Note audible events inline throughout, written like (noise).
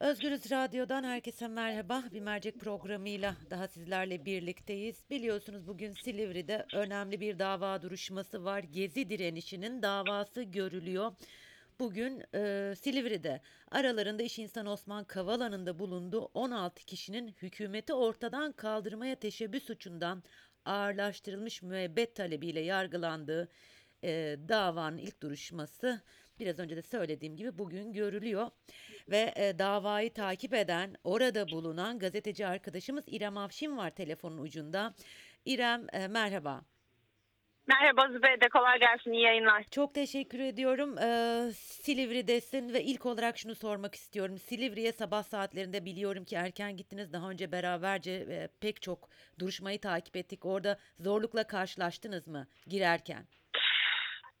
Özgürüz Radyo'dan herkese merhaba. Bir mercek programıyla daha sizlerle birlikteyiz. Biliyorsunuz bugün Silivri'de önemli bir dava duruşması var. Gezi direnişinin davası görülüyor. Bugün e, Silivri'de aralarında iş insanı Osman Kavala'nın da bulunduğu 16 kişinin hükümeti ortadan kaldırmaya teşebbüs suçundan ağırlaştırılmış müebbet talebiyle yargılandığı e, davanın ilk duruşması biraz önce de söylediğim gibi bugün görülüyor ve e, davayı takip eden orada bulunan gazeteci arkadaşımız İrem Avşin var telefonun ucunda. İrem e, merhaba. Merhaba Zübeyde, kolay gelsin, iyi yayınlar. Çok teşekkür ediyorum. Ee, Silivri'desin ve ilk olarak şunu sormak istiyorum. Silivri'ye sabah saatlerinde biliyorum ki erken gittiniz. Daha önce beraberce e, pek çok duruşmayı takip ettik. Orada zorlukla karşılaştınız mı girerken?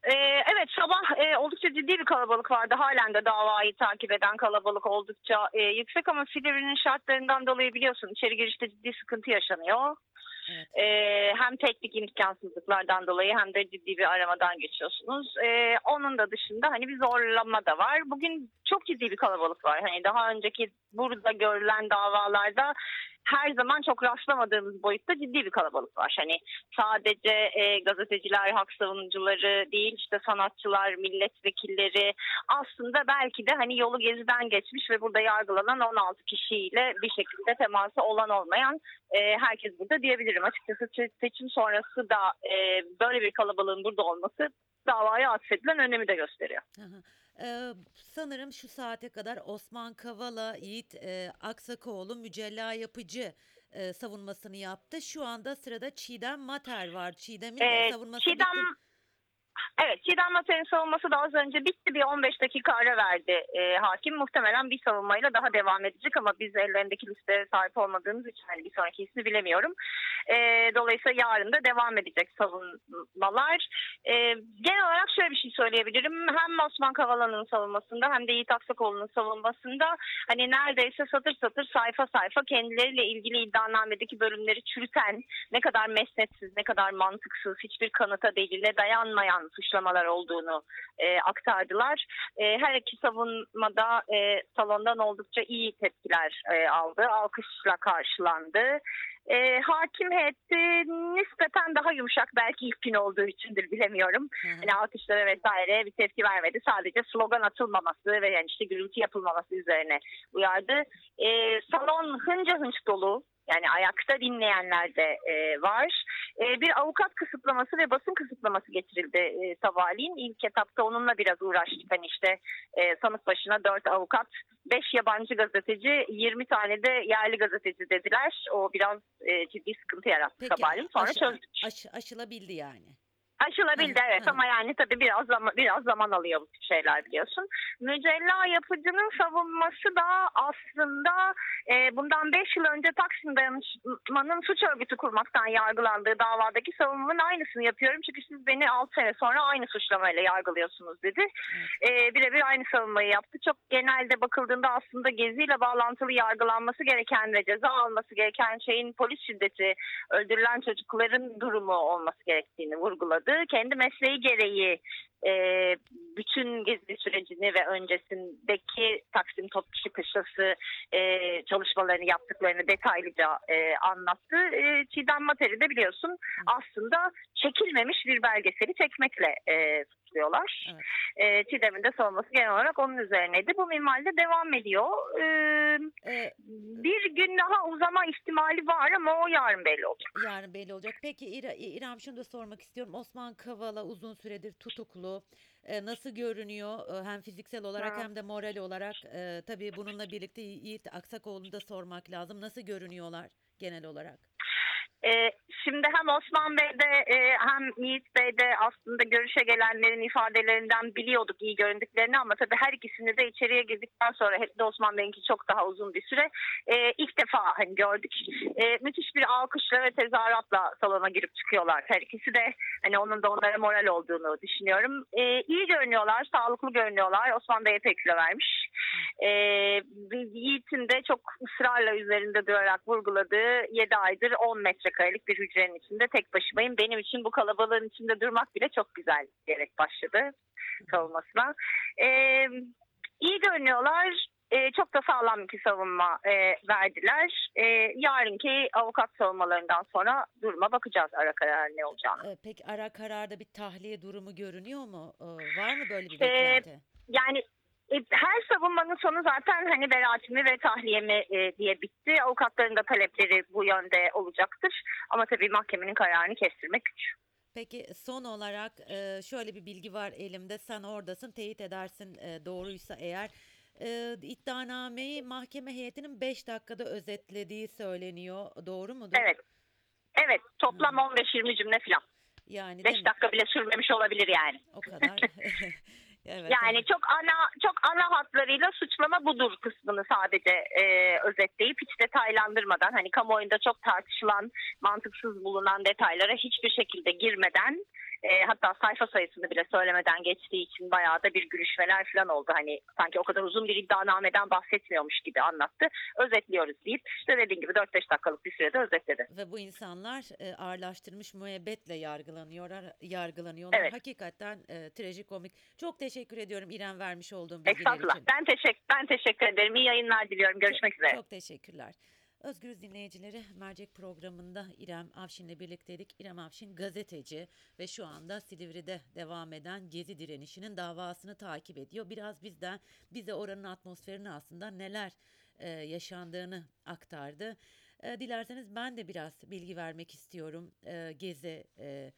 Ee, evet, sabah e, oldukça ciddi bir kalabalık vardı. Halen de davayı takip eden kalabalık oldukça e, yüksek ama Silivri'nin şartlarından dolayı biliyorsun içeri girişte ciddi sıkıntı yaşanıyor. Evet. Ee, hem teknik imkansızlıklardan dolayı hem de ciddi bir aramadan geçiyorsunuz. Ee, onun da dışında hani bir zorlama da var. Bugün çok ciddi bir kalabalık var. Hani daha önceki burada görülen davalarda her zaman çok rastlamadığımız boyutta ciddi bir kalabalık var. Hani sadece e, gazeteciler, hak savunucuları değil işte sanatçılar, milletvekilleri aslında belki de hani yolu geziden geçmiş ve burada yargılanan 16 kişiyle bir şekilde teması olan olmayan e, herkes burada diyebilirim. Açıkçası se- seçim sonrası da e, böyle bir kalabalığın burada olması davaya atfedilen önemi de gösteriyor. Ee, sanırım şu saate kadar Osman Kavala, Yiğit e, Aksakoğlu, Mücella Yapıcı e, savunmasını yaptı. Şu anda sırada Çiğdem Mater var. Çiğdem'in Ee, savunması Çiğdem bitti. Evet, Çiğdem Mater'in savunması da az önce bitti. Bir 15 dakika ara verdi e, hakim. Muhtemelen bir savunmayla daha devam edecek ama biz ellerindeki listeye sahip olmadığımız için hani bir sonraki ismi bilemiyorum. E, dolayısıyla yarın da devam edecek savunmalar. E, genel olarak şöyle bir şey söyleyebilirim. Hem Osman Kavala'nın savunmasında hem de Yiğit Aksakoğlu'nun savunmasında hani neredeyse satır satır sayfa sayfa kendileriyle ilgili iddianamedeki bölümleri çürüten, ne kadar mesnetsiz, ne kadar mantıksız, hiçbir kanıta deliline dayanmayan suçlamalar olduğunu e, aktardılar. E, her iki savunmada e, salondan oldukça iyi tepkiler e, aldı, alkışla karşılandı. E, hakim heyeti nispeten daha yumuşak belki ilk gün olduğu içindir bilemiyorum. Hı hı. Hani alkışlara vesaire bir tepki vermedi. Sadece slogan atılmaması ve yani işte gürültü yapılmaması üzerine uyardı. E, salon hınca hınç dolu. Yani ayakta dinleyenler de e, var. E, bir avukat kısıtlaması ve basın kısıtlaması getirildi e, sabahleyin. İlk etapta onunla biraz uğraştık. Hani işte e, sanık başına 4 avukat, 5 yabancı gazeteci, 20 tane de yerli gazeteci dediler. O biraz e, ciddi sıkıntı yarattı Peki, sabahleyin. Sonra aşı- çözdük. aşı- aşılabildi yani. Aşılabildi evet ama yani tabii biraz zaman biraz zaman alıyor bu şeyler biliyorsun. Mücella yapıcının savunması da aslında e, bundan 5 yıl önce Taksim Dayanışma'nın suç örgütü kurmaktan yargılandığı davadaki savunmanın aynısını yapıyorum. Çünkü siz beni 6 sene sonra aynı suçlamayla yargılıyorsunuz dedi. E, birebir aynı savunmayı yaptı. Çok genelde bakıldığında aslında geziyle bağlantılı yargılanması gereken ve ceza alması gereken şeyin polis şiddeti, öldürülen çocukların durumu olması gerektiğini vurguladı. Kendi mesleği gereği e, bütün gezi sürecini ve öncesindeki Taksim Top Çıkışlası e, çalışmalarını yaptıklarını detaylıca e, anlattı. E, Çiğdem Mater'i de biliyorsun aslında çekilmemiş bir belgeseli çekmekle e, suçluyorlar. Evet. E, Çiğdem'in de savunması genel olarak onun üzerineydi. Bu minvalde devam ediyor. E, Ee, bir gün daha uzama ihtimali var ama o yarın belli olacak. yarın belli olacak. Peki İra- İrem şunu da sormak istiyorum. Osman Kavala uzun süredir tutuklu. Ee, nasıl görünüyor Ee, hem fiziksel olarak Ha. hem de moral olarak? Ee, tabii bununla birlikte Yi- Yiğit Aksakoğlu'nu da sormak lazım. Nasıl görünüyorlar genel olarak? Ee, şimdi hem Osman Bey'de e, hem Yiğit Bey'de aslında görüşe gelenlerin ifadelerinden biliyorduk iyi göründüklerini ama tabii her ikisini de içeriye girdikten sonra hep de Osman Bey'inki çok daha uzun bir süre e, ilk defa hani gördük. E, müthiş bir alkışla ve tezahüratla salona girip çıkıyorlar. Her ikisi de hani onun da onlara moral olduğunu düşünüyorum. E, iyi görünüyorlar, sağlıklı görünüyorlar. Osman Bey epey kilo vermiş. E, Yiğit'in de çok ısrarla üzerinde durarak vurguladığı 7 aydır 10 metrekarelik bir hücrenin içinde tek başımayım. Benim için bu kalabalığın içinde durmak bile çok güzel diyerek başladı savunmasına. E, iyi görünüyorlar. e, çok da sağlam bir savunma e, verdiler. E, yarınki avukat savunmalarından sonra duruma bakacağız ara karar ne olacağını. Ee, peki ara kararda bir tahliye durumu görünüyor mu? Ee, var mı böyle bir Ee, beklenti? Yani e, her savunmanın sonu zaten hani beraatimi ve tahliyemi e, diye bitti. Avukatların da talepleri bu yönde olacaktır. Ama tabii mahkemenin kararını kestirmek güç. Peki son olarak e, şöyle bir bilgi var elimde. Sen oradasın, teyit edersin e, doğruysa eğer. E, iddianameyi mahkeme heyetinin 5 dakikada özetlediği söyleniyor. Doğru mudur? Evet. Evet toplam 15-20 cümle falan. Yani 5 değil mi? dakika bile sürmemiş olabilir yani. O kadar. (laughs) evet. Yani çok ana çok ana hatlarıyla suçlama budur kısmını sadece e, özetleyip hiç detaylandırmadan hani kamuoyunda çok tartışılan mantıksız bulunan detaylara hiçbir şekilde girmeden e, hatta sayfa sayısını bile söylemeden geçtiği için bayağı da bir gülüşmeler falan oldu. Hani sanki o kadar uzun bir iddianameden bahsetmiyormuş gibi anlattı. Özetliyoruz deyip işte dediğim gibi 4-5 dakikalık bir sürede özetledi. Ve bu insanlar e, ağırlaştırmış müebbetle yargılanıyorlar. yargılanıyorlar. Evet. Hakikaten e, trajikomik. Çok teşekkür ediyorum İrem vermiş olduğum bilgiler Estağfurullah. için. Ben teşekkür ben teşekkür ederim. İyi yayınlar diliyorum. Görüşmek üzere. Çok teşekkürler. Özgürüz dinleyicileri Mercek programında İrem Avşin'le birlikteydik. İrem Avşin gazeteci ve şu anda Silivri'de devam eden Gezi direnişinin davasını takip ediyor. Biraz bizden bize oranın atmosferini aslında neler e, yaşandığını aktardı. E, dilerseniz ben de biraz bilgi vermek istiyorum e, Gezi e,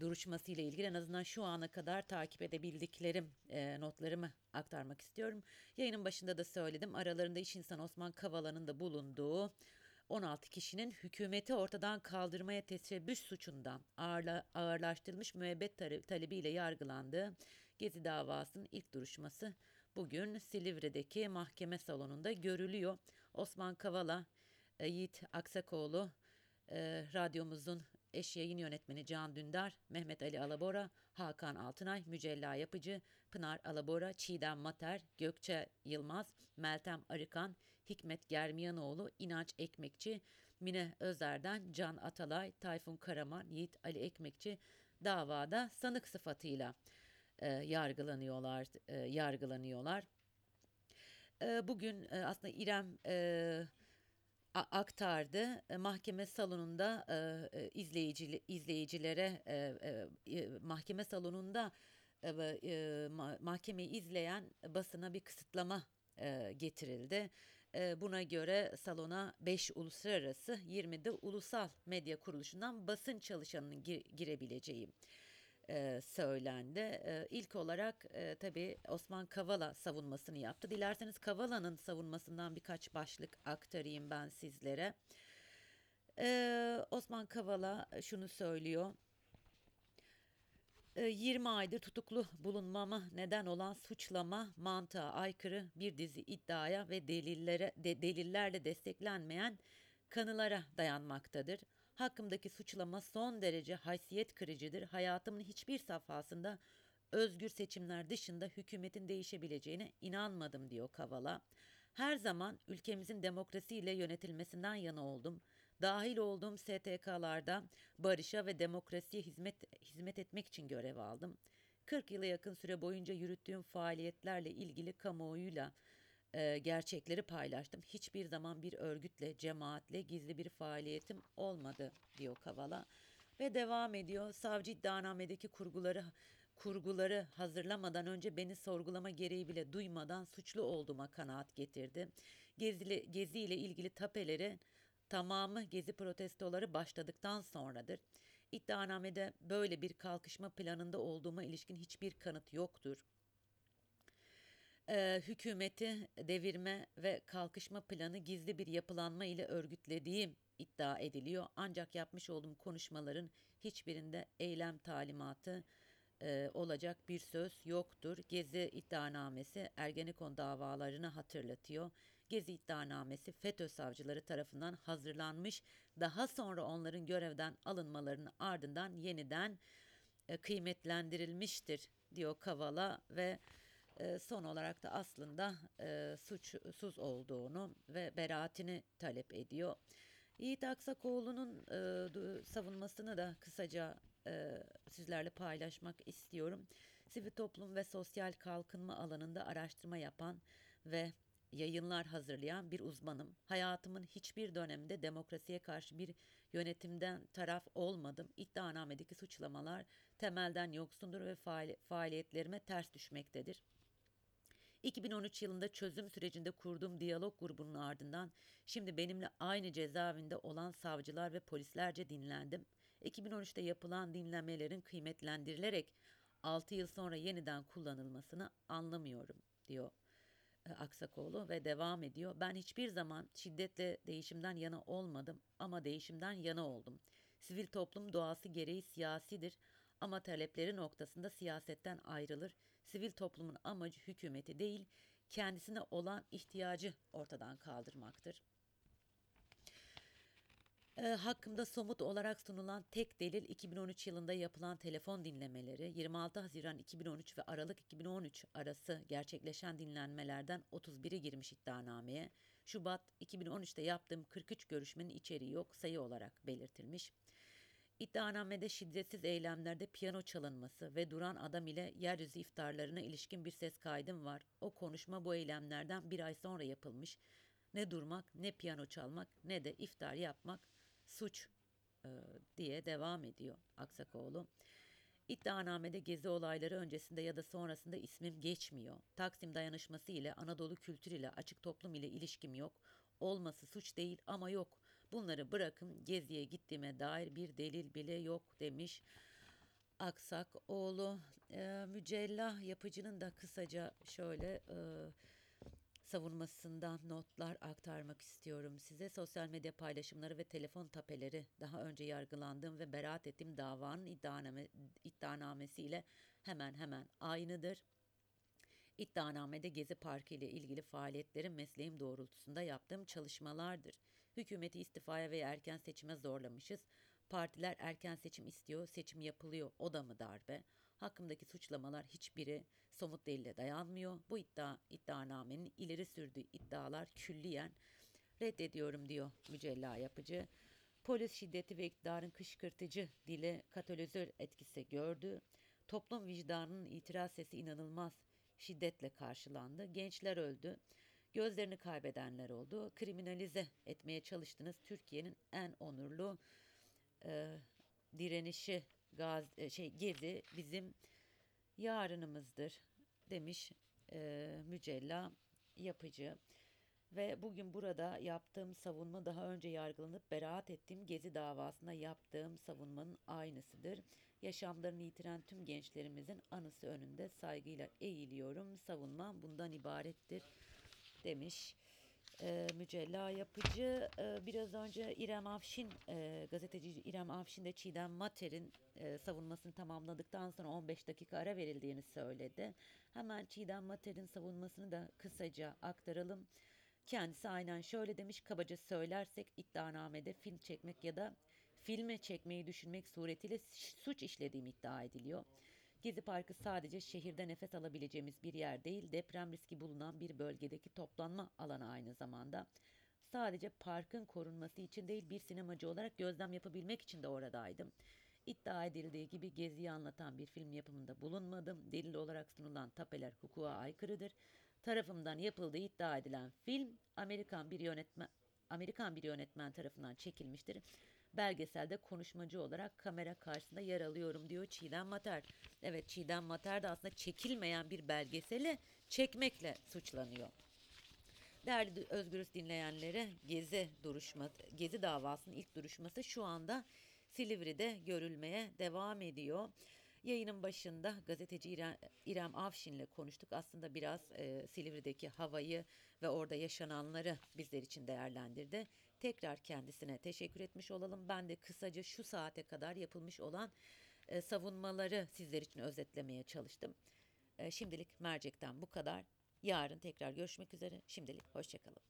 duruşması ile ilgili en azından şu ana kadar takip edebildiklerim e, notlarımı aktarmak istiyorum. Yayının başında da söyledim. Aralarında iş insanı Osman Kavala'nın da bulunduğu 16 kişinin hükümeti ortadan kaldırmaya teşebbüs suçundan ağırla, ağırlaştırılmış müebbet tale- talebiyle yargılandığı Gezi davasının ilk duruşması bugün Silivri'deki mahkeme salonunda görülüyor. Osman Kavala, e, Yiğit Aksakoğlu, e, radyomuzun eş yayın yönetmeni Can Dündar, Mehmet Ali Alabora, Hakan Altınay, Mücella Yapıcı, Pınar Alabora, Çiğdem Mater, Gökçe Yılmaz, Meltem Arıkan, Hikmet Germiyanoğlu, İnanç Ekmekçi, Mine Özer'den Can Atalay, Tayfun Karaman, Yiğit Ali Ekmekçi davada sanık sıfatıyla e, yargılanıyorlar, e, yargılanıyorlar. E, bugün e, aslında İrem e, aktardı. E, Mahkeme salonunda e, e, izleyici izleyicilere e, e, e, mahkeme salonunda e, mahkemeyi izleyen basına bir kısıtlama e, getirildi. E, buna göre salona 5 uluslararası 20 de ulusal medya kuruluşundan basın çalışanının gir- girebileceği e, söylendi. E, ilk olarak e, tabii Osman Kavala savunmasını yaptı. Dilerseniz Kavala'nın savunmasından birkaç başlık aktarayım ben sizlere. E, Osman Kavala şunu söylüyor. E, 20 aydır tutuklu bulunmama neden olan suçlama mantığa aykırı bir dizi iddiaya ve delillere de, delillerle desteklenmeyen kanılara dayanmaktadır. Hakkımdaki suçlama son derece haysiyet kırıcıdır. Hayatımın hiçbir safhasında özgür seçimler dışında hükümetin değişebileceğine inanmadım diyor Kavala. Her zaman ülkemizin demokrasiyle yönetilmesinden yana oldum. Dahil olduğum STK'larda barışa ve demokrasiye hizmet hizmet etmek için görev aldım. 40 yıla yakın süre boyunca yürüttüğüm faaliyetlerle ilgili kamuoyuyla e, gerçekleri paylaştım. Hiçbir zaman bir örgütle, cemaatle gizli bir faaliyetim olmadı diyor Kavala. Ve devam ediyor. Savcı iddianamedeki kurguları kurguları hazırlamadan önce beni sorgulama gereği bile duymadan suçlu olduğuma kanaat getirdi. Gezili, gezi ile ilgili tapeleri tamamı gezi protestoları başladıktan sonradır. İddianamede böyle bir kalkışma planında olduğuma ilişkin hiçbir kanıt yoktur e, hükümeti devirme ve kalkışma planı gizli bir yapılanma ile örgütlediğim iddia ediliyor. Ancak yapmış olduğum konuşmaların hiçbirinde eylem talimatı e, olacak bir söz yoktur. Gezi iddianamesi Ergenekon davalarını hatırlatıyor. Gezi iddianamesi FETÖ savcıları tarafından hazırlanmış. Daha sonra onların görevden alınmalarının ardından yeniden e, kıymetlendirilmiştir diyor Kavala ve son olarak da aslında e, suçsuz olduğunu ve beraatini talep ediyor. Yiğit Aksakoğlu'nun e, savunmasını da kısaca e, sizlerle paylaşmak istiyorum. Sivil toplum ve sosyal kalkınma alanında araştırma yapan ve yayınlar hazırlayan bir uzmanım. Hayatımın hiçbir döneminde demokrasiye karşı bir yönetimden taraf olmadım. İddianamedeki suçlamalar temelden yoksundur ve faali- faaliyetlerime ters düşmektedir. 2013 yılında çözüm sürecinde kurduğum diyalog grubunun ardından şimdi benimle aynı cezaevinde olan savcılar ve polislerce dinlendim. 2013'te yapılan dinlemelerin kıymetlendirilerek 6 yıl sonra yeniden kullanılmasını anlamıyorum diyor e, Aksakoğlu ve devam ediyor. Ben hiçbir zaman şiddetle değişimden yana olmadım ama değişimden yana oldum. Sivil toplum doğası gereği siyasidir ama talepleri noktasında siyasetten ayrılır. Sivil toplumun amacı hükümeti değil, kendisine olan ihtiyacı ortadan kaldırmaktır. E, hakkımda somut olarak sunulan tek delil 2013 yılında yapılan telefon dinlemeleri, 26 Haziran 2013 ve Aralık 2013 arası gerçekleşen dinlenmelerden 31'i girmiş iddianameye. Şubat 2013'te yaptığım 43 görüşmenin içeriği yok, sayı olarak belirtilmiş. İddianamede şiddetsiz eylemlerde piyano çalınması ve duran adam ile yeryüzü iftarlarına ilişkin bir ses kaydım var. O konuşma bu eylemlerden bir ay sonra yapılmış. Ne durmak, ne piyano çalmak, ne de iftar yapmak suç e, diye devam ediyor Aksakoğlu. İddianamede gezi olayları öncesinde ya da sonrasında ismim geçmiyor. Taksim dayanışması ile Anadolu kültür ile açık toplum ile ilişkim yok. Olması suç değil ama yok. Bunları bırakın geziye gittiğime dair bir delil bile yok demiş. Aksakoğlu e, mücellah yapıcının da kısaca şöyle e, savunmasından notlar aktarmak istiyorum size. Sosyal medya paylaşımları ve telefon tapeleri daha önce yargılandığım ve beraat ettiğim davanın iddianame, iddianamesiyle hemen hemen aynıdır. İddianamede Gezi Parkı ile ilgili faaliyetlerim mesleğim doğrultusunda yaptığım çalışmalardır. Hükümeti istifaya ve erken seçime zorlamışız. Partiler erken seçim istiyor, seçim yapılıyor. O da mı darbe? Hakkımdaki suçlamalar hiçbiri somut delile dayanmıyor. Bu iddia iddianamenin ileri sürdüğü iddialar külliyen reddediyorum diyor mücella yapıcı. Polis şiddeti ve iktidarın kışkırtıcı dile katalizör etkisi gördü. Toplum vicdanının itiraz sesi inanılmaz şiddetle karşılandı. Gençler öldü. Gözlerini kaybedenler oldu. Kriminalize etmeye çalıştınız. Türkiye'nin en onurlu e, direnişi gaz e, şey gezi bizim yarınımızdır demiş e, mücella yapıcı ve bugün burada yaptığım savunma daha önce yargılanıp beraat ettiğim gezi davasında yaptığım savunmanın aynısıdır. Yaşamlarını yitiren tüm gençlerimizin anısı önünde saygıyla eğiliyorum. Savunmam bundan ibarettir demiş e, mücella yapıcı. E, biraz önce İrem Afşin, e, gazeteci İrem Afşin de Çiğdem Mater'in e, savunmasını tamamladıktan sonra 15 dakika ara verildiğini söyledi. Hemen Çiğdem Mater'in savunmasını da kısaca aktaralım. Kendisi aynen şöyle demiş, kabaca söylersek iddianamede film çekmek ya da filme çekmeyi düşünmek suretiyle suç işlediğim iddia ediliyor. Gezi Parkı sadece şehirde nefes alabileceğimiz bir yer değil, deprem riski bulunan bir bölgedeki toplanma alanı aynı zamanda. Sadece parkın korunması için değil, bir sinemacı olarak gözlem yapabilmek için de oradaydım. İddia edildiği gibi Gezi'yi anlatan bir film yapımında bulunmadım. Delil olarak sunulan tapeler hukuka aykırıdır. Tarafımdan yapıldığı iddia edilen film Amerikan bir yönetmen Amerikan bir yönetmen tarafından çekilmiştir. Belgeselde konuşmacı olarak kamera karşısında yer alıyorum diyor Çiğdem Mater. Evet Çiğdem Mater de aslında çekilmeyen bir belgeseli çekmekle suçlanıyor. Değerli Özgürüz dinleyenlere Gezi duruşması, Gezi davasının ilk duruşması şu anda Silivri'de görülmeye devam ediyor. Yayının başında gazeteci İrem, İrem Avşin'le konuştuk. Aslında biraz e, Silivri'deki havayı ve orada yaşananları bizler için değerlendirdi. Tekrar kendisine teşekkür etmiş olalım. Ben de kısaca şu saate kadar yapılmış olan e, savunmaları sizler için özetlemeye çalıştım. E, şimdilik mercekten bu kadar. Yarın tekrar görüşmek üzere. Şimdilik hoşçakalın.